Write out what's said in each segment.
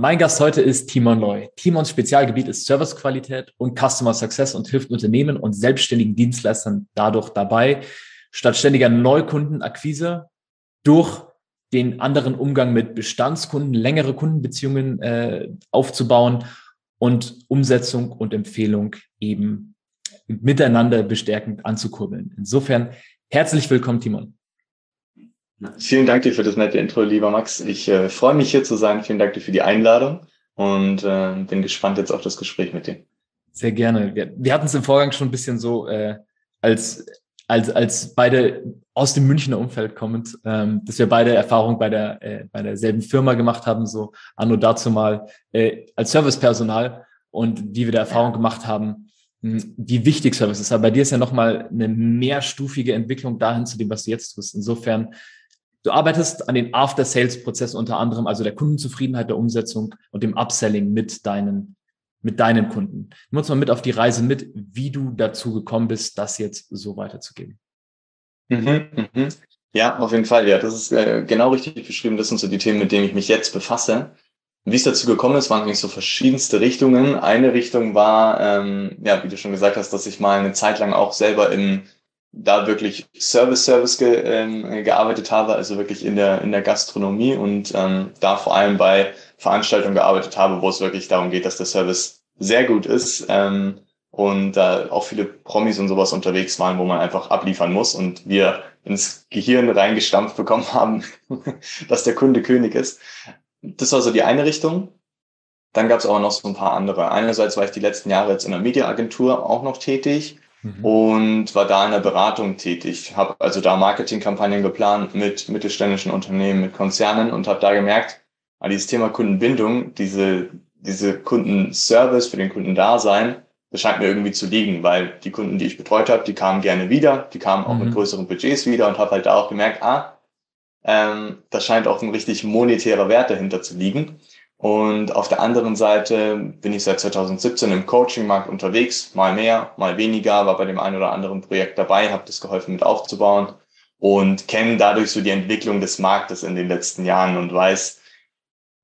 Mein Gast heute ist Timon Loy. Timons Spezialgebiet ist Servicequalität und Customer Success und hilft Unternehmen und selbstständigen Dienstleistern dadurch dabei, statt ständiger Neukundenakquise durch den anderen Umgang mit Bestandskunden, längere Kundenbeziehungen äh, aufzubauen und Umsetzung und Empfehlung eben miteinander bestärkend anzukurbeln. Insofern herzlich willkommen, Timon. Vielen Dank dir für das nette Intro, lieber Max. Ich äh, freue mich hier zu sein. Vielen Dank dir für die Einladung und äh, bin gespannt jetzt auf das Gespräch mit dir. Sehr gerne. Wir, wir hatten es im Vorgang schon ein bisschen so äh, als als als beide aus dem Münchner Umfeld kommend, ähm, dass wir beide Erfahrung bei der äh, bei derselben Firma gemacht haben, so anno dazu mal äh, als Servicepersonal und wie wir da Erfahrung gemacht haben, hm, wie wichtig Service ist. Aber bei dir ist ja nochmal eine mehrstufige Entwicklung dahin zu dem, was du jetzt tust. Insofern Du arbeitest an den After-Sales-Prozess unter anderem, also der Kundenzufriedenheit, der Umsetzung und dem Upselling mit deinen, mit deinen Kunden. Nimm uns mal mit auf die Reise mit, wie du dazu gekommen bist, das jetzt so weiterzugeben. Mhm, mhm. Ja, auf jeden Fall. Ja, das ist äh, genau richtig beschrieben. Das sind so die Themen, mit denen ich mich jetzt befasse. Wie es dazu gekommen ist, waren eigentlich so verschiedenste Richtungen. Eine Richtung war, ähm, ja, wie du schon gesagt hast, dass ich mal eine Zeit lang auch selber im da wirklich Service-Service ge, ähm, gearbeitet habe, also wirklich in der, in der Gastronomie und ähm, da vor allem bei Veranstaltungen gearbeitet habe, wo es wirklich darum geht, dass der Service sehr gut ist ähm, und da äh, auch viele Promis und sowas unterwegs waren, wo man einfach abliefern muss und wir ins Gehirn reingestampft bekommen haben, dass der Kunde König ist. Das war so die eine Richtung. Dann gab es aber noch so ein paar andere. Einerseits war ich die letzten Jahre jetzt in der Mediaagentur auch noch tätig mhm. und war da in der Beratung tätig. Habe also da Marketingkampagnen geplant mit mittelständischen Unternehmen, mit Konzernen und habe da gemerkt, ah, dieses Thema Kundenbindung, diese, diese Kundenservice für den Kunden da sein, das scheint mir irgendwie zu liegen, weil die Kunden, die ich betreut habe, die kamen gerne wieder, die kamen auch mhm. mit größeren Budgets wieder und habe halt da auch gemerkt, ah, ähm, da scheint auch ein richtig monetärer Wert dahinter zu liegen. Und auf der anderen Seite bin ich seit 2017 im Coaching-Markt unterwegs, mal mehr, mal weniger, war bei dem einen oder anderen Projekt dabei, habe das geholfen mit aufzubauen. Und kenne dadurch so die Entwicklung des Marktes in den letzten Jahren und weiß,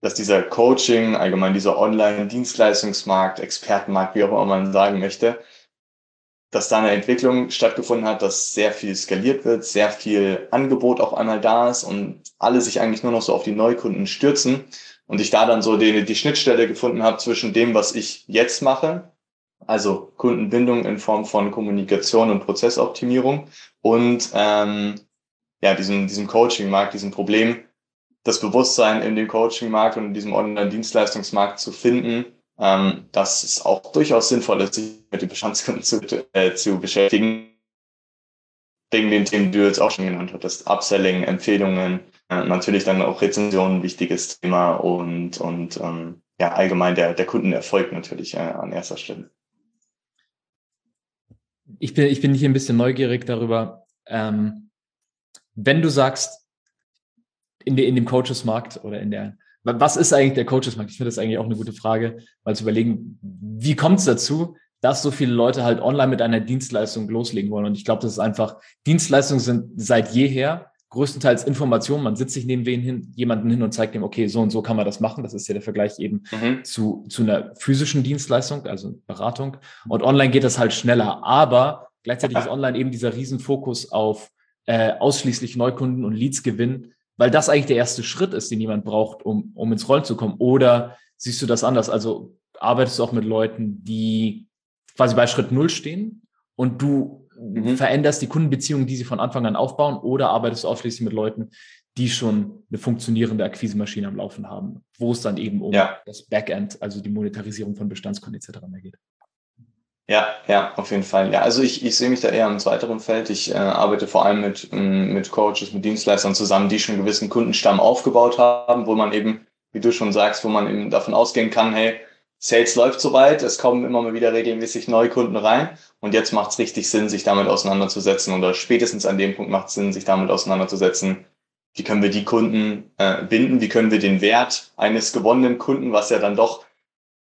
dass dieser Coaching, allgemein dieser Online-Dienstleistungsmarkt, Expertenmarkt, wie auch immer man sagen möchte, dass da eine Entwicklung stattgefunden hat, dass sehr viel skaliert wird, sehr viel Angebot auf einmal da ist und alle sich eigentlich nur noch so auf die Neukunden stürzen und ich da dann so die, die Schnittstelle gefunden habe zwischen dem, was ich jetzt mache, also Kundenbindung in Form von Kommunikation und Prozessoptimierung und ähm, ja, diesem, diesem Coaching-Markt, diesem Problem, das Bewusstsein in dem Coaching-Markt und in diesem Online-Dienstleistungsmarkt zu finden, ähm, dass es auch durchaus sinnvoll ist, sich mit den Bestandskunden zu, äh, zu beschäftigen. Wegen den Themen, die du jetzt auch schon genannt hattest, Upselling, Empfehlungen, äh, natürlich dann auch Rezensionen ein wichtiges Thema und, und ähm, ja, allgemein der, der Kundenerfolg natürlich äh, an erster Stelle. Ich bin, ich bin hier ein bisschen neugierig darüber, ähm, wenn du sagst, in, de, in dem Coachesmarkt oder in der, was ist eigentlich der Coachesmarkt? Ich finde das eigentlich auch eine gute Frage, mal zu überlegen, wie kommt es dazu, dass so viele Leute halt online mit einer Dienstleistung loslegen wollen. Und ich glaube, das ist einfach, Dienstleistungen sind seit jeher größtenteils Informationen. Man sitzt sich neben wen hin, jemanden hin und zeigt ihm, okay, so und so kann man das machen. Das ist ja der Vergleich eben mhm. zu, zu einer physischen Dienstleistung, also Beratung. Und online geht das halt schneller. Aber gleichzeitig ist online eben dieser Riesenfokus auf äh, ausschließlich Neukunden und Leads gewinnen, weil das eigentlich der erste Schritt ist, den jemand braucht, um, um ins Rollen zu kommen. Oder siehst du das anders? Also arbeitest du auch mit Leuten, die quasi bei Schritt Null stehen und du mhm. veränderst die Kundenbeziehungen, die sie von Anfang an aufbauen, oder arbeitest du ausschließlich mit Leuten, die schon eine funktionierende Akquisemaschine am Laufen haben, wo es dann eben um ja. das Backend, also die Monetarisierung von Bestandskunden etc. mehr geht. Ja, ja, auf jeden Fall. Ja, also ich, ich sehe mich da eher im zweiteren Feld. Ich äh, arbeite vor allem mit, ähm, mit Coaches, mit Dienstleistern zusammen, die schon einen gewissen Kundenstamm aufgebaut haben, wo man eben wie du schon sagst, wo man eben davon ausgehen kann, hey, Sales läuft soweit, es kommen immer mal wieder regelmäßig neue Kunden rein und jetzt macht es richtig Sinn, sich damit auseinanderzusetzen oder spätestens an dem Punkt macht es Sinn, sich damit auseinanderzusetzen, wie können wir die Kunden äh, binden, wie können wir den Wert eines gewonnenen Kunden, was ja dann doch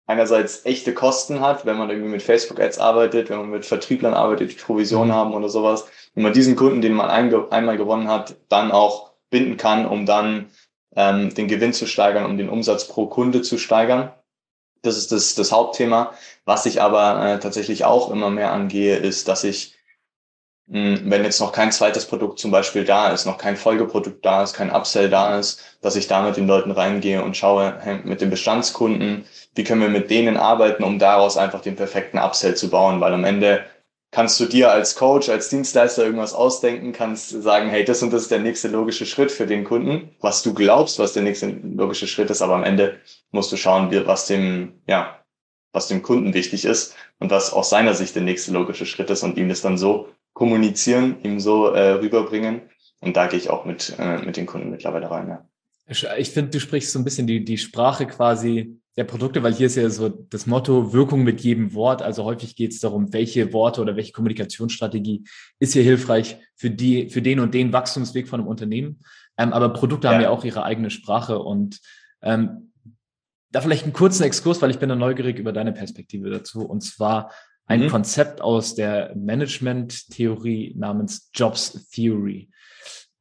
einerseits echte Kosten hat, wenn man irgendwie mit Facebook-Ads arbeitet, wenn man mit Vertrieblern arbeitet, die Provision mhm. haben oder sowas, wenn man diesen Kunden, den man einmal gewonnen hat, dann auch binden kann, um dann ähm, den Gewinn zu steigern, um den Umsatz pro Kunde zu steigern. Das ist das, das Hauptthema. Was ich aber äh, tatsächlich auch immer mehr angehe, ist, dass ich, mh, hm, wenn jetzt noch kein zweites Produkt zum Beispiel da ist, noch kein Folgeprodukt da ist, kein Upsell da ist, dass ich da mit den Leuten reingehe und schaue hey, mit den Bestandskunden, wie können wir mit denen arbeiten, um daraus einfach den perfekten Upsell zu bauen, weil am Ende kannst du dir als Coach, als Dienstleister irgendwas ausdenken, kannst sagen, hey, das und das ist der nächste logische Schritt für den Kunden, was du glaubst, was der nächste logische Schritt ist, aber am Ende musst du schauen, was dem, ja, was dem Kunden wichtig ist und was aus seiner Sicht der nächste logische Schritt ist und ihm das dann so kommunizieren, ihm so äh, rüberbringen. Und da gehe ich auch mit, äh, mit den Kunden mittlerweile rein. Ja. Ich finde, du sprichst so ein bisschen die, die Sprache quasi der Produkte, weil hier ist ja so das Motto Wirkung mit jedem Wort. Also häufig geht es darum, welche Worte oder welche Kommunikationsstrategie ist hier hilfreich für die, für den und den Wachstumsweg von einem Unternehmen. Ähm, aber Produkte ja. haben ja auch ihre eigene Sprache und ähm, da vielleicht einen kurzen Exkurs, weil ich bin da neugierig über deine Perspektive dazu. Und zwar ein mhm. Konzept aus der Management-Theorie namens Jobs Theory.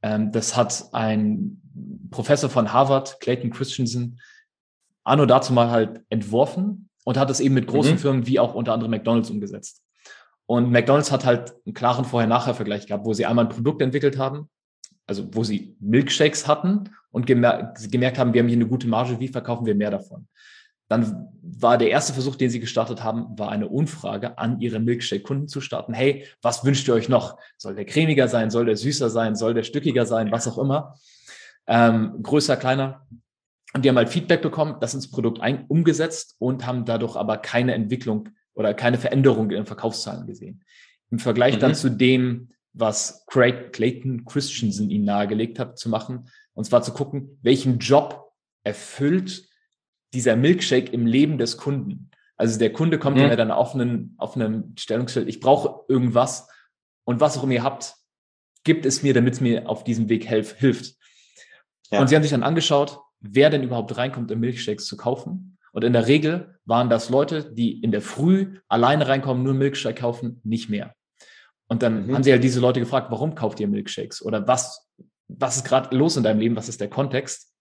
Ähm, das hat ein Professor von Harvard, Clayton Christensen, anno dazu mal halt entworfen und hat es eben mit großen mhm. Firmen wie auch unter anderem McDonald's umgesetzt. Und McDonald's hat halt einen klaren Vorher-Nachher-Vergleich gehabt, wo sie einmal ein Produkt entwickelt haben, also wo sie Milkshakes hatten und gemer gemerkt haben, wir haben hier eine gute Marge, wie verkaufen wir mehr davon? Dann war der erste Versuch, den sie gestartet haben, war eine Umfrage an ihre Milkshake-Kunden zu starten. Hey, was wünscht ihr euch noch? Soll der cremiger sein? Soll der süßer sein? Soll der stückiger sein? Was auch immer. Ähm, größer, kleiner. Und die haben halt Feedback bekommen, das ins Produkt ein, umgesetzt und haben dadurch aber keine Entwicklung oder keine Veränderung in den Verkaufszahlen gesehen. Im Vergleich mhm. dann zu dem, was Craig Clayton Christensen ihnen nahegelegt hat zu machen, und zwar zu gucken, welchen Job erfüllt dieser Milkshake im Leben des Kunden. Also der Kunde kommt mhm. ja dann auf einen, auf einem Stellungsfeld, ich brauche irgendwas und was auch immer ihr habt, gibt es mir, damit es mir auf diesem Weg helf, hilft. Ja. Und sie haben sich dann angeschaut, wer denn überhaupt reinkommt, um Milkshakes zu kaufen. Und in der Regel waren das Leute, die in der Früh alleine reinkommen, nur Milkshake kaufen, nicht mehr. Und dann mhm. haben sie halt diese Leute gefragt, warum kauft ihr Milkshakes? Oder was, was ist gerade los in deinem Leben? Was ist der Kontext?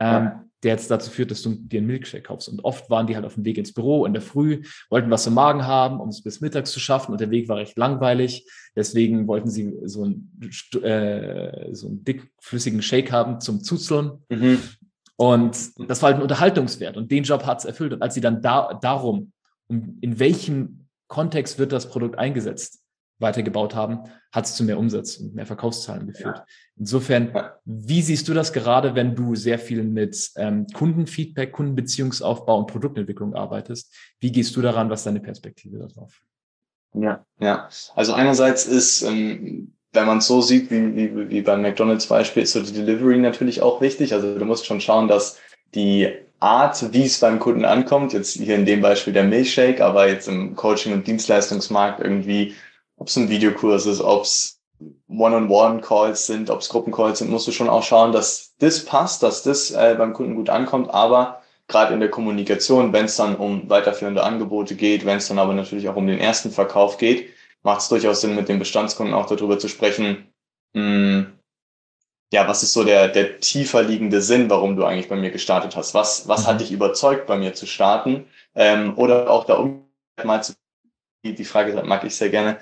Ähm, ja der jetzt dazu führt, dass du dir einen Milkshake kaufst. Und oft waren die halt auf dem Weg ins Büro in der Früh, wollten was im Magen haben, um es bis mittags zu schaffen. Und der Weg war recht langweilig. Deswegen wollten sie so einen, äh, so einen dickflüssigen Shake haben zum Zuzeln. Mhm. Und das war halt ein Unterhaltungswert. Und den Job hat es erfüllt. Und als sie dann da, darum, in welchem Kontext wird das Produkt eingesetzt, weitergebaut haben, hat es zu mehr Umsatz und mehr Verkaufszahlen geführt. Ja. Insofern, wie siehst du das gerade, wenn du sehr viel mit ähm, Kundenfeedback, Kundenbeziehungsaufbau und Produktentwicklung arbeitest? Wie gehst du daran? Was ist deine Perspektive darauf? Ja, ja. Also einerseits ist, ähm, wenn man es so sieht, wie, wie, wie beim McDonalds Beispiel, ist so die Delivery natürlich auch wichtig. Also du musst schon schauen, dass die Art, wie es beim Kunden ankommt, jetzt hier in dem Beispiel der Milchshake, aber jetzt im Coaching- und Dienstleistungsmarkt irgendwie ob es ein Videokurs ist, ob es One-on-One-Calls sind, ob es Gruppencalls sind, musst du schon auch schauen, dass das passt, dass das äh, beim Kunden gut ankommt. Aber gerade in der Kommunikation, wenn es dann um weiterführende Angebote geht, wenn es dann aber natürlich auch um den ersten Verkauf geht, macht es durchaus Sinn, mit den Bestandskunden auch darüber zu sprechen, mh, hm, ja, was ist so der, der tiefer liegende Sinn, warum du eigentlich bei mir gestartet hast? Was, was hat mhm. dich überzeugt, bei mir zu starten? Ähm, oder auch da um mal zu, die, die Frage mag ich sehr gerne,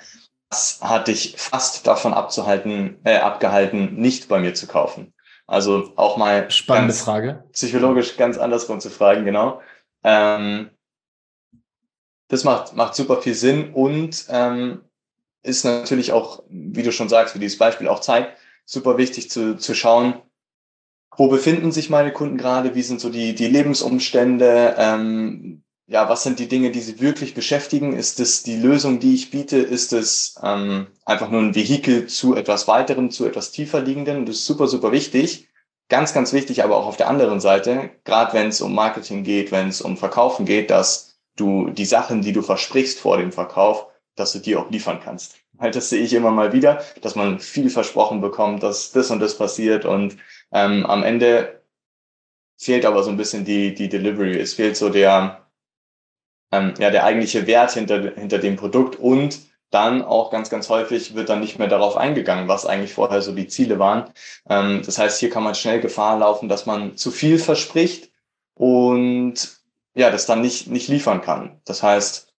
was hat dich fast davon abzuhalten, äh, abgehalten, nicht bei mir zu kaufen? Also auch mal spannende Frage. Psychologisch ganz andersrum zu fragen, genau. Ähm, das macht, macht super viel Sinn und ähm, ist natürlich auch, wie du schon sagst, wie dieses Beispiel auch zeigt, super wichtig zu, zu schauen, wo befinden sich meine Kunden gerade, wie sind so die, die Lebensumstände, ähm, ja, was sind die Dinge, die sie wirklich beschäftigen? Ist es die Lösung, die ich biete? Ist es ähm, einfach nur ein Vehikel zu etwas weiterem, zu etwas tiefer liegenden? Das ist super, super wichtig. ganz, ganz wichtig, aber auch auf der anderen Seite, gerade wenn es um Marketing geht, wenn es um Verkaufen geht, dass du die Sachen, die du versprichst vor dem Verkauf, dass du die auch liefern kannst. Halt, das sehe ich immer mal wieder, dass man viel versprochen bekommt, dass das und das passiert und ähm, am Ende fehlt aber so ein bisschen die, die Delivery. Es fehlt so der, ähm, ja, der eigentliche Wert hinter, hinter dem Produkt und dann auch ganz, ganz häufig wird dann nicht mehr darauf eingegangen, was eigentlich vorher so die Ziele waren. Ähm, das heißt, hier kann man schnell Gefahr laufen, dass man zu viel verspricht und ja, das dann nicht, nicht liefern kann. Das heißt,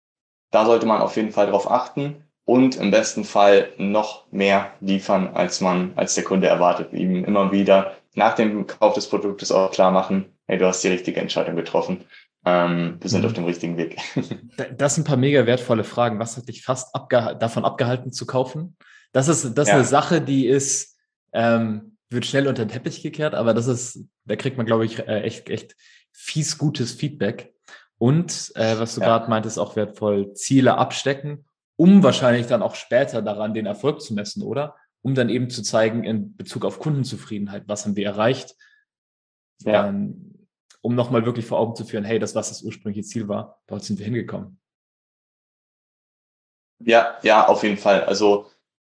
da sollte man auf jeden Fall darauf achten und im besten Fall noch mehr liefern, als man, als der Kunde erwartet. Ihm immer wieder nach dem Kauf des Produktes auch klar machen, hey, du hast die richtige Entscheidung getroffen. Ähm, wir sind mhm. auf dem richtigen Weg. Das sind ein paar mega wertvolle Fragen. Was hat dich fast abgeha davon abgehalten zu kaufen? Das ist, das ist ja. eine Sache, die ist, ähm, wird schnell unter den Teppich gekehrt, aber das ist, da kriegt man, glaube ich, äh, echt, echt fies gutes Feedback. Und äh, was du ja. gerade meintest, auch wertvoll, Ziele abstecken, um wahrscheinlich dann auch später daran den Erfolg zu messen, oder? Um dann eben zu zeigen in Bezug auf Kundenzufriedenheit, was haben wir erreicht. Ja. Ähm, um nochmal wirklich vor Augen zu führen, hey, das, was das ursprüngliche Ziel war, dort sind wir hingekommen. Ja, ja, auf jeden Fall. Also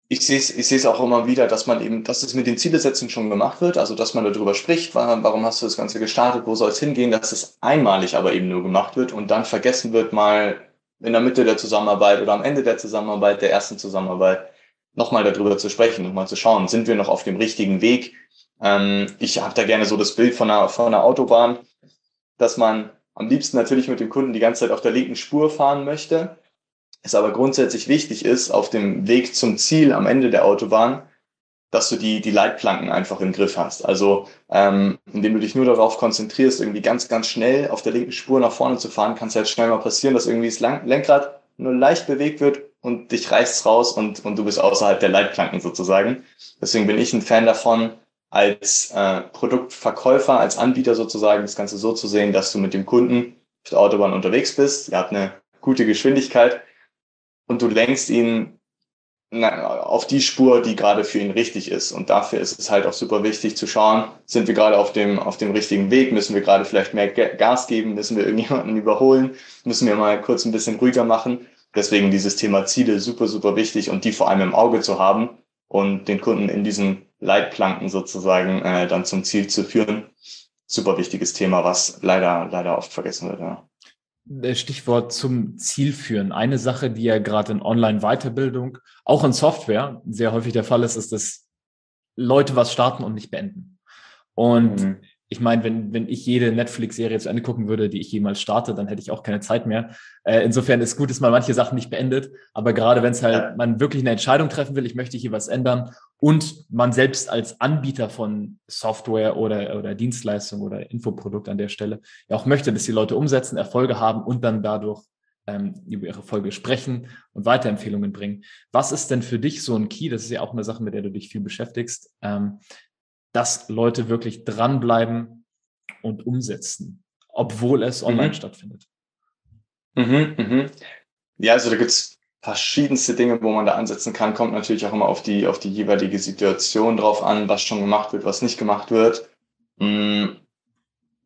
ich sehe es ich sehe auch immer wieder, dass man eben, dass es mit den Zielesetzungen schon gemacht wird, also dass man darüber spricht, warum hast du das Ganze gestartet, wo soll es hingehen, dass es einmalig aber eben nur gemacht wird und dann vergessen wird, mal in der Mitte der Zusammenarbeit oder am Ende der Zusammenarbeit, der ersten Zusammenarbeit, nochmal darüber zu sprechen und mal zu schauen, sind wir noch auf dem richtigen Weg? Ähm, ich habe da gerne so das Bild von einer, von einer Autobahn dass man am liebsten natürlich mit dem Kunden die ganze Zeit auf der linken Spur fahren möchte. Es aber grundsätzlich wichtig ist, auf dem Weg zum Ziel am Ende der Autobahn, dass du die, die Leitplanken einfach im Griff hast. Also ähm, indem du dich nur darauf konzentrierst, irgendwie ganz, ganz schnell auf der linken Spur nach vorne zu fahren, kann es halt schnell mal passieren, dass irgendwie das Lenkrad nur leicht bewegt wird und dich reißt raus und, und du bist außerhalb der Leitplanken sozusagen. Deswegen bin ich ein Fan davon, als äh, Produktverkäufer, als Anbieter sozusagen das Ganze so zu sehen, dass du mit dem Kunden auf der Autobahn unterwegs bist, er hat eine gute Geschwindigkeit und du lenkst ihn auf die Spur, die gerade für ihn richtig ist. Und dafür ist es halt auch super wichtig zu schauen, sind wir gerade auf dem, auf dem richtigen Weg, müssen wir gerade vielleicht mehr Gas geben, müssen wir irgendjemanden überholen, müssen wir mal kurz ein bisschen ruhiger machen. Deswegen dieses Thema Ziele super, super wichtig und die vor allem im Auge zu haben und den Kunden in diesen Leitplanken sozusagen äh, dann zum Ziel zu führen. Super wichtiges Thema, was leider, leider oft vergessen wird. Ja. Äh, Stichwort zum Ziel führen. Eine Sache, die ja gerade in Online-Weiterbildung, auch in Software sehr häufig der Fall ist, ist, dass Leute was starten und nicht beenden. Und mhm ich meine, wenn, wenn ich jede Netflix-Serie zu Ende gucken würde, die ich jemals starte, dann hätte ich auch keine Zeit mehr. Äh, insofern ist gut, dass man manche Sachen nicht beendet. Aber gerade wenn es halt man wirklich eine Entscheidung treffen will, ich möchte hier was ändern und man selbst als Anbieter von Software oder, oder Dienstleistung oder Infoprodukt an der Stelle ja auch möchte, dass die Leute umsetzen, Erfolge haben und dann dadurch ähm, über ihre Erfolge sprechen und Weiterempfehlungen bringen. Was ist denn für dich so ein Key? Das ist ja auch eine Sache, mit der du dich viel beschäftigst. Ähm, dass Leute wirklich dranbleiben und umsetzen, obwohl es online mhm. stattfindet. Mhm, mhm. Ja, also da gibt's verschiedenste Dinge, wo man da ansetzen kann. Kommt natürlich auch immer auf die, auf die jeweilige Situation drauf an, was schon gemacht wird, was nicht gemacht wird. Mm,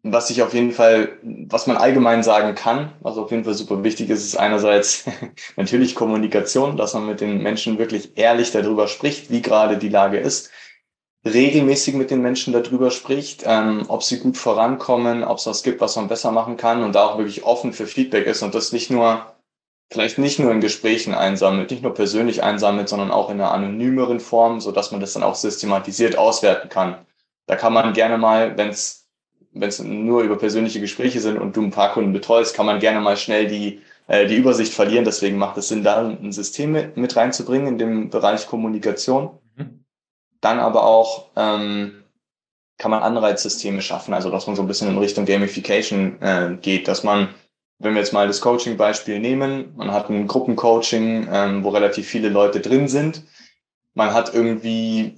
was ich auf jeden Fall, was man allgemein sagen kann, was auf jeden Fall super wichtig ist, ist einerseits natürlich Kommunikation, dass man mit den Menschen wirklich ehrlich darüber spricht, wie gerade die Lage ist regelmäßig mit den Menschen darüber spricht, ähm, ob sie gut vorankommen, ob es was gibt, was man besser machen kann und da auch wirklich offen für Feedback ist und das nicht nur, vielleicht nicht nur in Gesprächen einsammelt, nicht nur persönlich einsammelt, sondern auch in einer anonymeren Form, so dass man das dann auch systematisiert auswerten kann. Da kann man gerne mal, wenn es wenn es nur über persönliche Gespräche sind und du ein paar Kunden betreust, kann man gerne mal schnell die äh, die Übersicht verlieren. Deswegen macht es Sinn, da ein System mit, mit reinzubringen in dem Bereich Kommunikation. Dann aber auch ähm, kann man Anreizsysteme schaffen, also dass man so ein bisschen in Richtung Gamification äh, geht, dass man, wenn wir jetzt mal das Coaching-Beispiel nehmen, man hat ein Gruppencoaching, ähm, wo relativ viele Leute drin sind, man hat irgendwie,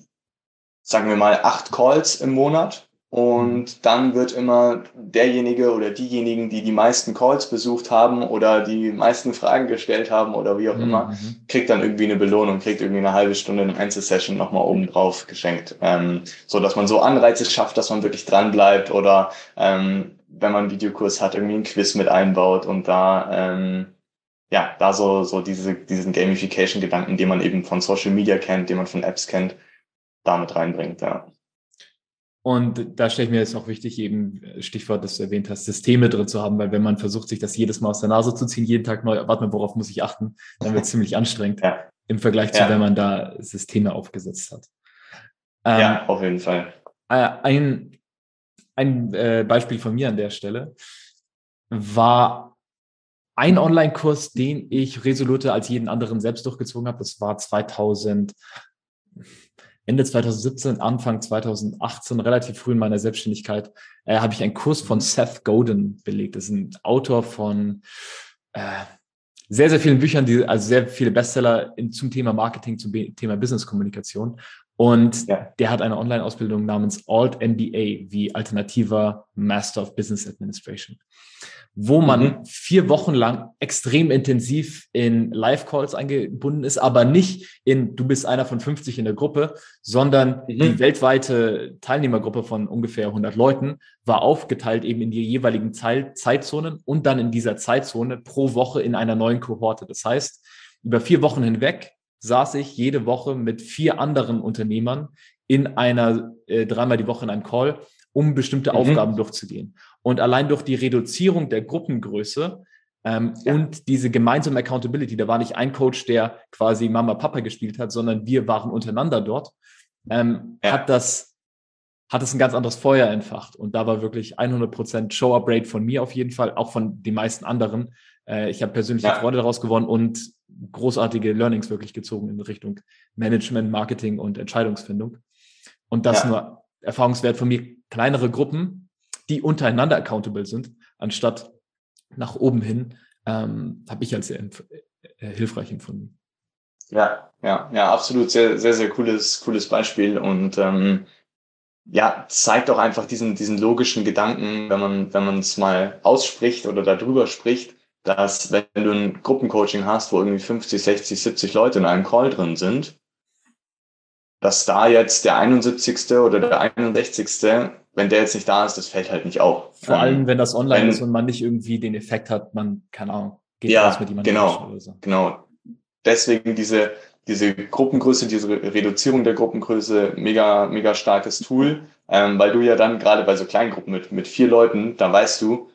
sagen wir mal, acht Calls im Monat und dann wird immer derjenige oder diejenigen, die die meisten Calls besucht haben oder die meisten Fragen gestellt haben oder wie auch mhm. immer, kriegt dann irgendwie eine Belohnung, kriegt irgendwie eine halbe Stunde eine Einzelsession nochmal oben drauf geschenkt. Ähm, so dass man so Anreize schafft, dass man wirklich dran bleibt oder ähm, wenn man einen Videokurs hat, irgendwie ein Quiz mit einbaut und da ähm, ja, da so, so diese, diesen Gamification-Gedanken, den man eben von Social Media kennt, den man von Apps kennt, damit reinbringt, ja. Und da stelle ich mir jetzt auch wichtig, eben Stichwort, das du erwähnt hast, Systeme drin zu haben, weil wenn man versucht, sich das jedes Mal aus der Nase zu ziehen, jeden Tag neu, warte mal, worauf muss ich achten, dann wird es ziemlich anstrengend ja. im Vergleich zu, ja. wenn man da Systeme aufgesetzt hat. Ähm, ja, auf jeden Fall. Äh, ein ein äh, Beispiel von mir an der Stelle war ein Online-Kurs, den ich resoluter als jeden anderen selbst durchgezogen habe. Das war 2000, Ende 2017, Anfang 2018, relativ früh in meiner Selbstständigkeit, äh, habe ich einen Kurs von Seth Godin belegt. Das ist ein Autor von äh, sehr, sehr vielen Büchern, die, also sehr viele Bestseller in, zum Thema Marketing, zum Thema Business-Kommunikation. Und ja. der hat eine Online-Ausbildung namens Alt MBA, wie alternativer Master of Business Administration wo man mhm. vier Wochen lang extrem intensiv in Live-Calls eingebunden ist, aber nicht in, du bist einer von 50 in der Gruppe, sondern mhm. die weltweite Teilnehmergruppe von ungefähr 100 Leuten war aufgeteilt eben in die jeweiligen Zeitzonen und dann in dieser Zeitzone pro Woche in einer neuen Kohorte. Das heißt, über vier Wochen hinweg saß ich jede Woche mit vier anderen Unternehmern in einer, äh, dreimal die Woche in einem Call, um bestimmte mhm. Aufgaben durchzugehen. Und allein durch die Reduzierung der Gruppengröße ähm, ja. und diese gemeinsame Accountability, da war nicht ein Coach, der quasi Mama Papa gespielt hat, sondern wir waren untereinander dort, ähm, ja. hat das hat es ein ganz anderes Feuer entfacht. Und da war wirklich 100% Show-Up-Rate von mir auf jeden Fall, auch von den meisten anderen. Äh, ich habe persönliche ja. Freunde daraus gewonnen und großartige Learnings wirklich gezogen in Richtung Management, Marketing und Entscheidungsfindung. Und das nur Erfahrungswert von mir, kleinere Gruppen, die untereinander accountable sind, anstatt nach oben hin, ähm, habe ich als sehr äh, hilfreich empfunden. Ja, ja, ja, absolut sehr, sehr, sehr cooles, cooles Beispiel und ähm, ja, zeigt auch einfach diesen, diesen logischen Gedanken, wenn man, wenn man es mal ausspricht oder darüber spricht, dass wenn du ein Gruppencoaching hast, wo irgendwie 50, 60, 70 Leute in einem Call drin sind, dass da jetzt der 71. oder der 61 wenn der jetzt nicht da ist, das fällt halt nicht auf. Vor ähm, allem, wenn das online wenn, ist und man nicht irgendwie den Effekt hat, man, keine Ahnung, geht ja, mit jemandem genau, so. Genau. Deswegen diese, diese Gruppengröße, diese Reduzierung der Gruppengröße, mega, mega starkes Tool, ähm, weil du ja dann gerade bei so kleinen Gruppen mit, mit vier Leuten, da weißt du,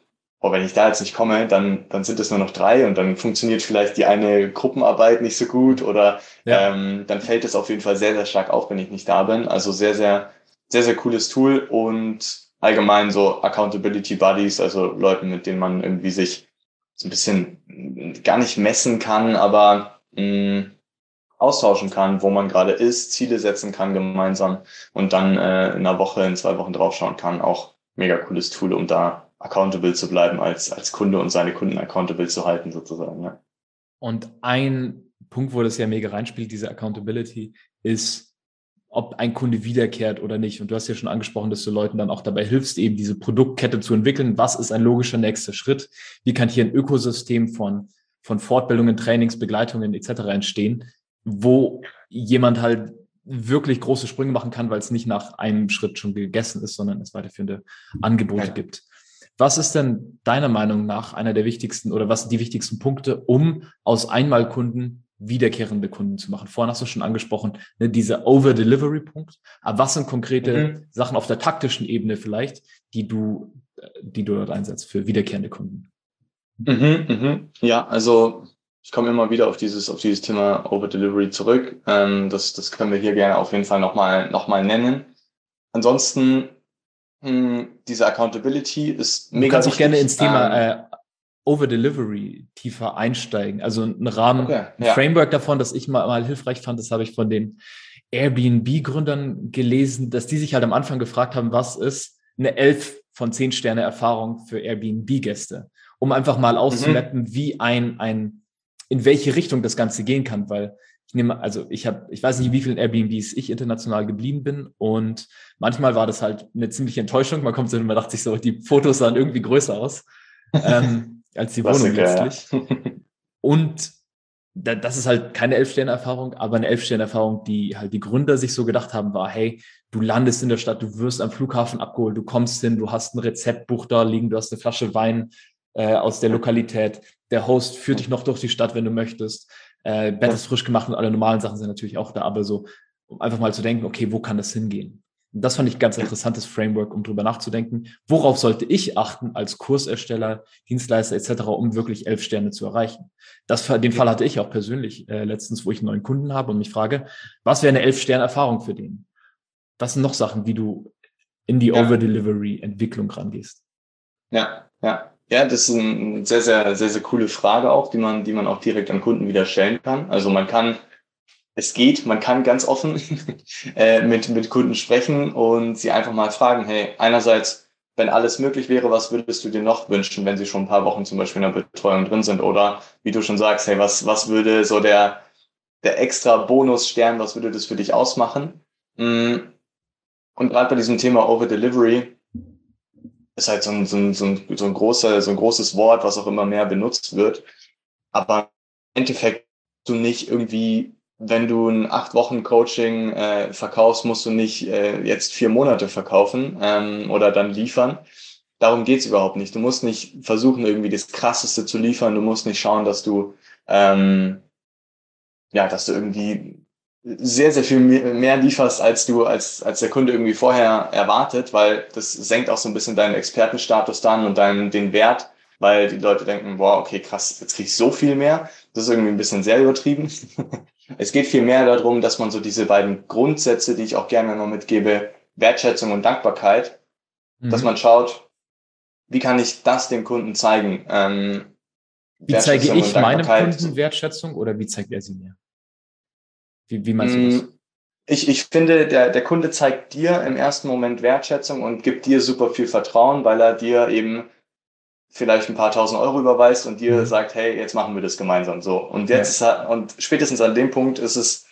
oh, wenn ich da jetzt nicht komme, dann, dann sind es nur noch drei und dann funktioniert vielleicht die eine Gruppenarbeit nicht so gut oder ja. ähm, dann fällt es auf jeden Fall sehr, sehr stark auf, wenn ich nicht da bin. Also sehr, sehr sehr, sehr cooles Tool und allgemein so Accountability Buddies, also Leute, mit denen man irgendwie sich so ein bisschen gar nicht messen kann, aber mh, mm, austauschen kann, wo man gerade ist, Ziele setzen kann gemeinsam und dann äh, in einer Woche, in zwei Wochen draufschauen kann. Auch mega cooles Tool, um da accountable zu bleiben als, als Kunde und seine Kunden accountable zu halten sozusagen. Ja. Und ein Punkt, wo das ja mega reinspielt, diese Accountability, ist ob ein Kunde wiederkehrt oder nicht. Und du hast ja schon angesprochen, dass du Leuten dann auch dabei hilfst, eben diese Produktkette zu entwickeln. Was ist ein logischer nächster Schritt? Wie kann hier ein Ökosystem von, von Fortbildungen, Trainings, Begleitungen etc. entstehen, wo jemand halt wirklich große Sprünge machen kann, weil es nicht nach einem Schritt schon gegessen ist, sondern es weiterführende Angebote ja. gibt. Was ist denn deiner Meinung nach einer der wichtigsten oder was sind die wichtigsten Punkte, um aus Einmalkunden wiederkehrende Kunden zu machen. Vorhin hast du schon angesprochen, ne, dieser Over-Delivery-Punkt. Aber was sind konkrete mhm. Sachen auf der taktischen Ebene vielleicht, die du, die du dort einsetzt für wiederkehrende Kunden? Mhm, mhm. Ja, also ich komme immer wieder auf dieses, auf dieses Thema Over-Delivery zurück. Ähm, das, das können wir hier gerne auf jeden Fall nochmal noch mal nennen. Ansonsten, mh, hm, diese Accountability ist mega. Du kannst auch gerne ins Thema ähm, äh, Over-Delivery tiefer einsteigen. Also ein Rahmen, okay, ein ja. Framework davon, das ich mal, mal hilfreich fand, das habe ich von den Airbnb-Gründern gelesen, dass die sich halt am Anfang gefragt haben, was ist eine 11 von 10 Sterne Erfahrung für Airbnb-Gäste, um einfach mal auszumappen, mhm. wie ein, ein, in welche Richtung das Ganze gehen kann, weil ich nehme, also ich habe, ich weiß nicht, wie vielen Airbnbs ich international geblieben bin und manchmal war das halt eine ziemliche Enttäuschung. Man kommt so und man dachte sich so, die Fotos sahen irgendwie größer aus ähm, als die Wohnung letztlich. Ja. Und das ist halt keine Elf-Sterne-Erfahrung, aber eine Elf-Sterne-Erfahrung, die halt die Gründer sich so gedacht haben, war, hey, du landest in der Stadt, du wirst am Flughafen abgeholt, du kommst hin, du hast ein Rezeptbuch da liegen, du hast eine Flasche Wein äh, aus der Lokalität, der Host führt dich noch durch die Stadt, wenn du möchtest, äh, Bett ist frisch gemacht und alle normalen Sachen sind natürlich auch da, aber so, um einfach mal zu denken, okay, wo kann das hingehen? Und das fand ich ganz interessantes Framework, um drüber nachzudenken. Worauf sollte ich achten als Kursersteller, Dienstleister etc., um wirklich elf Sterne zu erreichen? Das, den Fall hatte ich auch persönlich äh, letztens, wo ich einen neuen Kunden habe und mich frage, was wäre eine elf Sterne Erfahrung für den? Was sind noch Sachen, wie du in die ja. Over-Delivery-Entwicklung rangehst? Ja, ja. Ja, das ist eine sehr, sehr, sehr, sehr coole Frage auch, die man, die man auch direkt an Kunden wieder stellen kann. Also man kann es geht, man kann ganz offen äh, mit, mit Kunden sprechen und sie einfach mal fragen, hey, einerseits, wenn alles möglich wäre, was würdest du dir noch wünschen, wenn sie schon ein paar Wochen zum Beispiel in der Betreuung drin sind? Oder wie du schon sagst, hey, was, was würde so der, der extra Bonusstern, was würde das für dich ausmachen? Mm. Und gerade bei diesem Thema Over Delivery ist halt so ein, so, ein, so, ein, so, ein großer, so ein großes Wort, was auch immer mehr benutzt wird. Aber im Endeffekt du nicht irgendwie wenn du ein acht Wochen Coaching äh, verkaufst, musst du nicht äh, jetzt vier Monate verkaufen ähm, oder dann liefern. Darum geht's überhaupt nicht. Du musst nicht versuchen, irgendwie das Krasseste zu liefern. Du musst nicht schauen, dass du ähm, ja, dass du irgendwie sehr, sehr viel mehr lieferst, als du, als, als der Kunde irgendwie vorher erwartet, weil das senkt auch so ein bisschen deinen Expertenstatus dann und deinen, den Wert, weil die Leute denken, boah, okay, krass, jetzt krieg ich so viel mehr. Das ist irgendwie ein bisschen sehr übertrieben. Es geht vielmehr darum, dass man so diese beiden Grundsätze, die ich auch gerne noch mitgebe, Wertschätzung und Dankbarkeit, mhm. dass man schaut, wie kann ich das dem Kunden zeigen? Ähm, wie zeige ich meinem Kunden Wertschätzung oder wie zeigt er sie mir? Wie, wie meinst du das? Mm, ich, ich finde, der, der Kunde zeigt dir im ersten Moment Wertschätzung und gibt dir super viel Vertrauen, weil er dir eben vielleicht ein paar tausend Euro überweist und dir mhm. sagt, hey, jetzt machen wir das gemeinsam so. Und jetzt ja. und spätestens an dem Punkt ist es,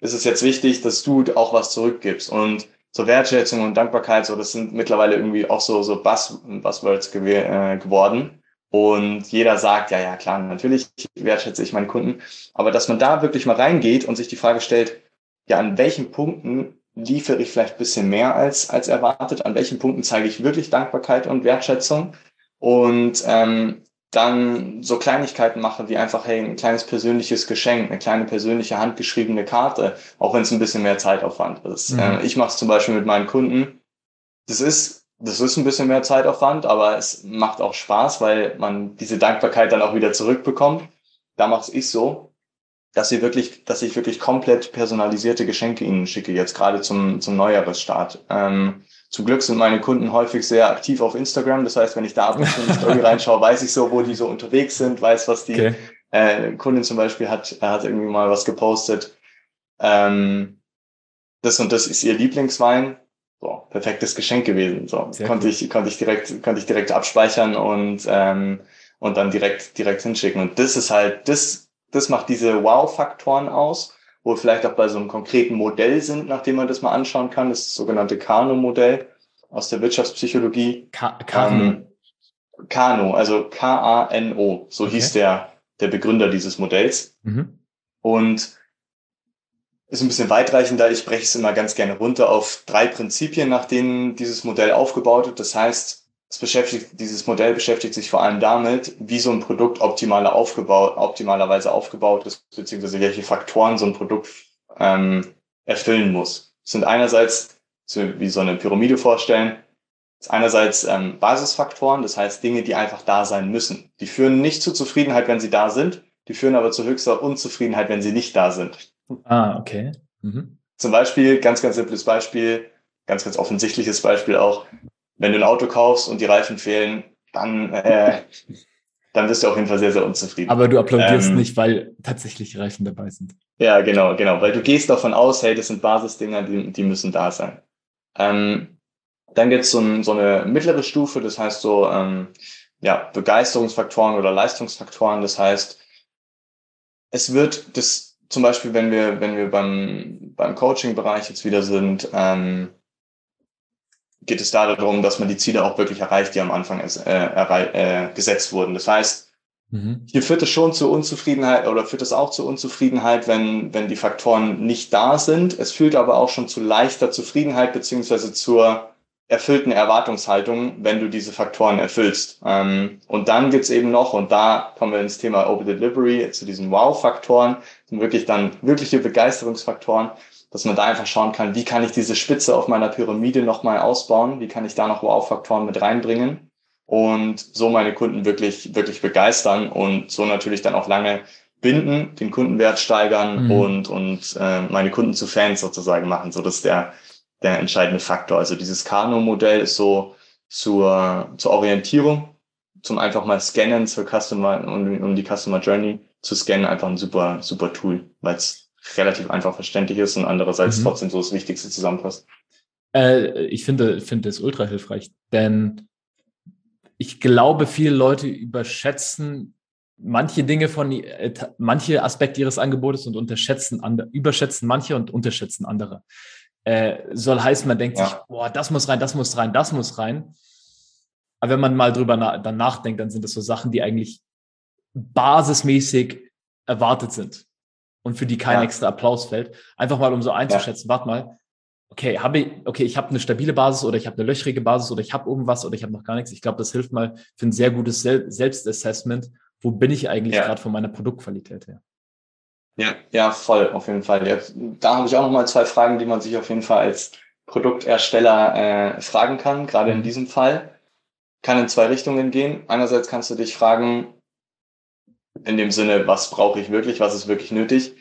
ist es jetzt wichtig, dass du auch was zurückgibst. Und so Wertschätzung und Dankbarkeit, so das sind mittlerweile irgendwie auch so, so Buzz, Buzzwords gew äh, geworden. Und jeder sagt, ja, ja, klar, natürlich wertschätze ich meinen Kunden. Aber dass man da wirklich mal reingeht und sich die Frage stellt, ja, an welchen Punkten liefere ich vielleicht bisschen mehr als, als erwartet? An welchen Punkten zeige ich wirklich Dankbarkeit und Wertschätzung? und ähm, dann so Kleinigkeiten mache, wie einfach, hey, ein kleines persönliches Geschenk, eine kleine persönliche handgeschriebene Karte, auch wenn es ein bisschen mehr Zeitaufwand ist. Mhm. Äh, ich mache es zum Beispiel mit meinen Kunden. Das ist, das ist ein bisschen mehr Zeitaufwand, aber es macht auch Spaß, weil man diese Dankbarkeit dann auch wieder zurückbekommt. Da mache ich so, dass sie wirklich, dass ich wirklich komplett personalisierte Geschenke ihnen schicke, jetzt gerade zum, zum Neujahresstart. Ähm, zum Glück sind meine Kunden häufig sehr aktiv auf Instagram. Das heißt, wenn ich da ab und zu in die Story reinschaue, weiß ich so, wo die so unterwegs sind, weiß, was die okay. äh, Kundin zum Beispiel hat, er hat irgendwie mal was gepostet. Ähm, das und das ist ihr Lieblingswein. So, perfektes Geschenk gewesen. So, sehr konnte ich, konnte ich direkt, konnte ich direkt abspeichern und, ähm, und dann direkt, direkt hinschicken. Und das ist halt, das, das macht diese Wow-Faktoren aus wo wir vielleicht auch bei so einem konkreten Modell sind, nachdem man das mal anschauen kann, das, sogenannte Kano-Modell aus der Wirtschaftspsychologie. Ka Kano. Ähm, Kano, also K-A-N-O, so okay. hieß der, der Begründer dieses Modells. Mhm. Und ist ein bisschen weitreichender. Ich breche es immer ganz gerne runter auf drei Prinzipien, nach denen dieses Modell aufgebaut wird. Das heißt, es beschäftigt, dieses Modell beschäftigt sich vor allem damit, wie so ein Produkt optimaler aufgebaut, optimalerweise aufgebaut ist, beziehungsweise welche Faktoren so ein Produkt ähm, erfüllen muss. Es sind einerseits, so wie so eine Pyramide vorstellen, ist einerseits ähm, Basisfaktoren, das heißt Dinge, die einfach da sein müssen. Die führen nicht zu Zufriedenheit, wenn sie da sind, die führen aber zu höchster Unzufriedenheit, wenn sie nicht da sind. Ah, okay. Mhm. Zum Beispiel, ganz, ganz simples Beispiel, ganz, ganz offensichtliches Beispiel auch, wenn du ein Auto kaufst und die Reifen fehlen, dann, äh, dann bist du auf jeden Fall sehr, sehr unzufrieden. Aber du applaudierst ähm, nicht, weil tatsächlich Reifen dabei sind. Ja, genau, genau. Weil du gehst davon aus, hey, das sind Basisdinger, die, die müssen da sein. Ähm, dann gibt's so, ein, so eine mittlere Stufe, das heißt so ähm, ja, Begeisterungsfaktoren oder Leistungsfaktoren. Das heißt, es wird das zum Beispiel, wenn wir, wenn wir beim, beim Coaching-Bereich jetzt wieder sind, ähm, geht es da darum, dass man die Ziele auch wirklich erreicht, die am Anfang äh, äh, gesetzt wurden. Das heißt, mhm. hier führt es schon zu Unzufriedenheit oder führt es auch zu Unzufriedenheit, wenn, wenn die Faktoren nicht da sind. Es führt aber auch schon zu leichter Zufriedenheit beziehungsweise zur erfüllten Erwartungshaltung, wenn du diese Faktoren erfüllst. Ähm, und dann gibt's eben noch, und da kommen wir ins Thema Open Delivery, zu diesen Wow-Faktoren, wirklich dann wirkliche Begeisterungsfaktoren, dass man da einfach schauen kann, wie kann ich diese Spitze auf meiner Pyramide nochmal ausbauen, wie kann ich da noch Wow-Faktoren mit reinbringen und so meine Kunden wirklich, wirklich begeistern und so natürlich dann auch lange binden, den Kundenwert steigern mhm. und, und äh, meine Kunden zu Fans sozusagen machen. So dass der, der entscheidende Faktor. Also dieses Kano-Modell ist so zur, zur Orientierung, zum einfach mal scannen zur Customer, um, um die Customer Journey zu scannen, einfach ein super, super Tool, weil es relativ einfach verständlich ist und andererseits mhm. trotzdem so das Wichtigste zusammenfasst. Äh, ich finde, finde es ultra hilfreich, denn ich glaube, viele Leute überschätzen manche Dinge von, äh, manche Aspekte ihres Angebotes und unterschätzen andere, überschätzen manche und unterschätzen andere. Äh, soll heißen, man denkt ja. sich, boah, das muss rein, das muss rein, das muss rein. Aber wenn man mal drüber na dann nachdenkt, dann sind das so Sachen, die eigentlich basismäßig erwartet sind und für die kein ja. extra Applaus fällt. Einfach mal, um so einzuschätzen, ja. warte mal, okay, habe ich, okay, ich habe eine stabile Basis oder ich habe eine löchrige Basis oder ich habe irgendwas oder ich habe noch gar nichts. Ich glaube, das hilft mal für ein sehr gutes Sel Selbstassessment. Wo bin ich eigentlich ja. gerade von meiner Produktqualität her? Ja, ja, voll, auf jeden Fall. Jetzt, da habe ich auch noch mal zwei Fragen, die man sich auf jeden Fall als Produktersteller äh, fragen kann, gerade in mhm. diesem Fall. Kann in zwei Richtungen gehen. Einerseits kannst du dich fragen, in dem Sinne, was brauche ich wirklich, was ist wirklich nötig.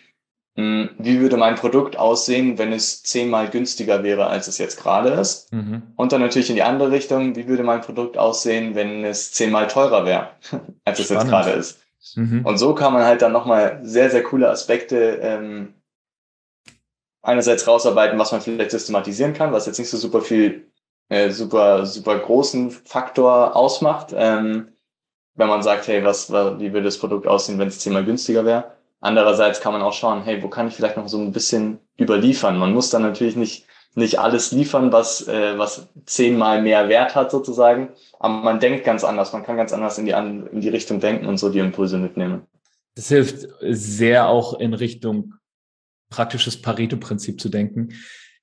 Hm, wie würde mein Produkt aussehen, wenn es zehnmal günstiger wäre, als es jetzt gerade ist? Mhm. Und dann natürlich in die andere Richtung, wie würde mein Produkt aussehen, wenn es zehnmal teurer wäre, als es jetzt gerade ist? Mhm. Und so kann man halt dann nochmal sehr, sehr coole Aspekte ähm, einerseits rausarbeiten, was man vielleicht systematisieren kann, was jetzt nicht so super viel, äh, super, super großen Faktor ausmacht. Ähm, wenn man sagt, hey, was, wie würde das Produkt aussehen, wenn es zehnmal günstiger wäre? Andererseits kann man auch schauen, hey, wo kann ich vielleicht noch so ein bisschen überliefern? Man muss dann natürlich nicht, nicht alles liefern, was, äh, was zehnmal mehr Wert hat sozusagen, aber man denkt ganz anders, man kann ganz anders in die, in die Richtung denken und so die Impulse mitnehmen. Das hilft sehr auch in Richtung praktisches Pareto-Prinzip zu denken.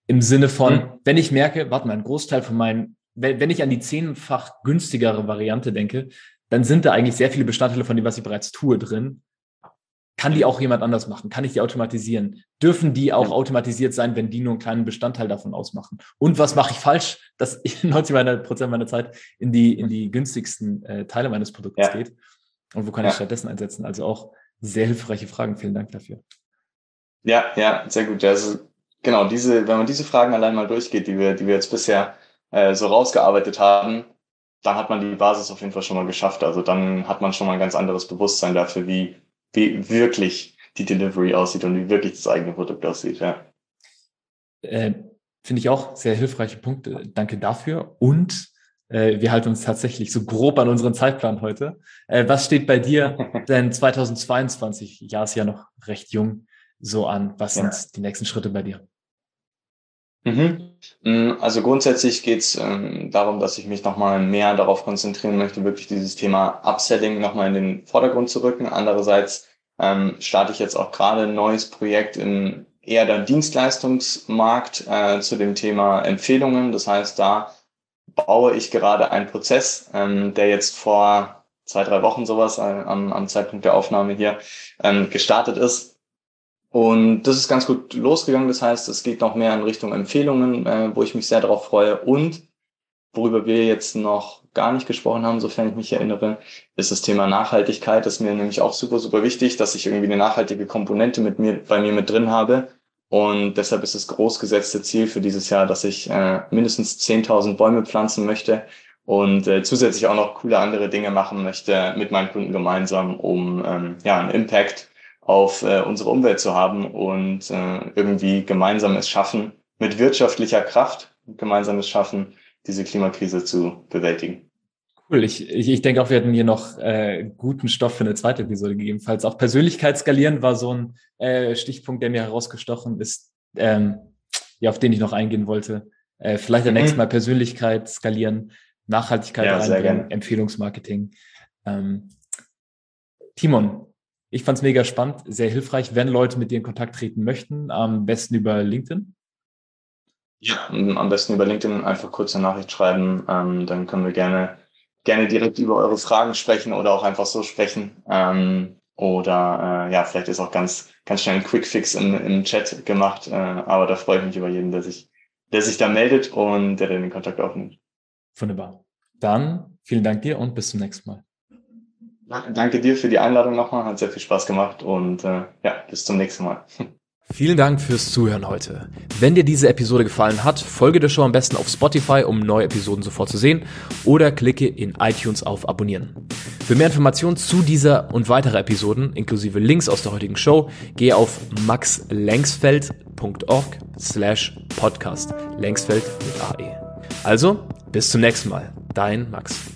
Im Sinne von, hm. wenn ich merke, warte mal, ein Großteil von meinen, wenn ich an die zehnfach günstigere Variante denke, dann sind da eigentlich sehr viele Bestandteile von dem, was ich bereits tue, drin. Kann die auch jemand anders machen? Kann ich die automatisieren? Dürfen die auch ja. automatisiert sein, wenn die nur einen kleinen Bestandteil davon ausmachen? Und was mache ich falsch, dass 90 Prozent meiner Zeit in die, in die günstigsten äh, Teile meines Produktes ja. geht? Und wo kann ja. ich stattdessen einsetzen? Also auch sehr hilfreiche Fragen. Vielen Dank dafür. Ja, ja, sehr gut. Also genau, diese, wenn man diese Fragen allein mal durchgeht, die wir, die wir jetzt bisher äh, so rausgearbeitet haben, dann hat man die Basis auf jeden Fall schon mal geschafft. Also dann hat man schon mal ein ganz anderes Bewusstsein dafür, wie, wie wirklich die Delivery aussieht und wie wirklich das eigene Produkt aussieht. Ja. Äh, Finde ich auch sehr hilfreiche Punkte. Danke dafür. Und äh, wir halten uns tatsächlich so grob an unseren Zeitplan heute. Äh, was steht bei dir denn 2022? Ja, ist ja noch recht jung so an. Was ja. sind die nächsten Schritte bei dir? Mhm. Mm, also grundsätzlich geht es ähm, darum, dass ich mich nochmal mehr darauf konzentrieren möchte, wirklich dieses Thema Upselling nochmal in den Vordergrund zu rücken. Andererseits ähm, starte ich jetzt auch gerade ein neues Projekt im eher der Dienstleistungsmarkt äh, zu dem Thema Empfehlungen. Das heißt, da baue ich gerade einen Prozess, ähm, der jetzt vor zwei, drei Wochen sowas äh, am, am Zeitpunkt der Aufnahme hier ähm, gestartet ist und das ist ganz gut losgegangen. Das heißt, es geht noch mehr in Richtung Empfehlungen, äh, wo ich mich sehr darauf freue. Und worüber wir jetzt noch gar nicht gesprochen haben, sofern ich mich erinnere, ist das Thema Nachhaltigkeit. Das ist mir nämlich auch super, super wichtig, dass ich irgendwie eine nachhaltige Komponente mit mir, bei mir mit drin habe. Und deshalb ist das großgesetzte Ziel für dieses Jahr, dass ich äh, mindestens 10.000 Bäume pflanzen möchte und äh, zusätzlich auch noch coole andere Dinge machen möchte mit meinen Kunden gemeinsam, um ähm, ja einen Impact auf äh, unsere Umwelt zu haben und äh, irgendwie gemeinsam es schaffen, mit wirtschaftlicher Kraft gemeinsam es schaffen, diese Klimakrise zu bewältigen. Cool, ich, ich, ich denke auch, wir hätten hier noch äh, guten Stoff für eine zweite Episode gegebenenfalls. Auch Persönlichkeit skalieren war so ein äh, Stichpunkt, der mir herausgestochen ist, ähm, ja, auf den ich noch eingehen wollte. Äh, vielleicht mhm. nächste Mal Persönlichkeit skalieren, Nachhaltigkeit ja, Empfehlungsmarketing. Ähm, Timon, ich fand es mega spannend, sehr hilfreich, wenn Leute mit dir in Kontakt treten möchten, am besten über LinkedIn. Ja, am besten über LinkedIn einfach kurze Nachricht schreiben, ähm, dann können wir gerne gerne direkt über eure Fragen sprechen oder auch einfach so sprechen. Ähm, oder äh, ja, vielleicht ist auch ganz, ganz schnell ein Quickfix im, im Chat gemacht. Äh, aber da freue ich mich über jeden, der sich, der sich da meldet und der den Kontakt aufnimmt. Wunderbar. Dann vielen Dank dir und bis zum nächsten Mal. Danke dir für die Einladung nochmal, hat sehr viel Spaß gemacht und äh, ja, bis zum nächsten Mal. Vielen Dank fürs Zuhören heute. Wenn dir diese Episode gefallen hat, folge der Show am besten auf Spotify, um neue Episoden sofort zu sehen oder klicke in iTunes auf Abonnieren. Für mehr Informationen zu dieser und weiterer Episoden, inklusive Links aus der heutigen Show, gehe auf maxlengsfeld.org slash podcast. Längsfeld mit AE. Also, bis zum nächsten Mal. Dein Max.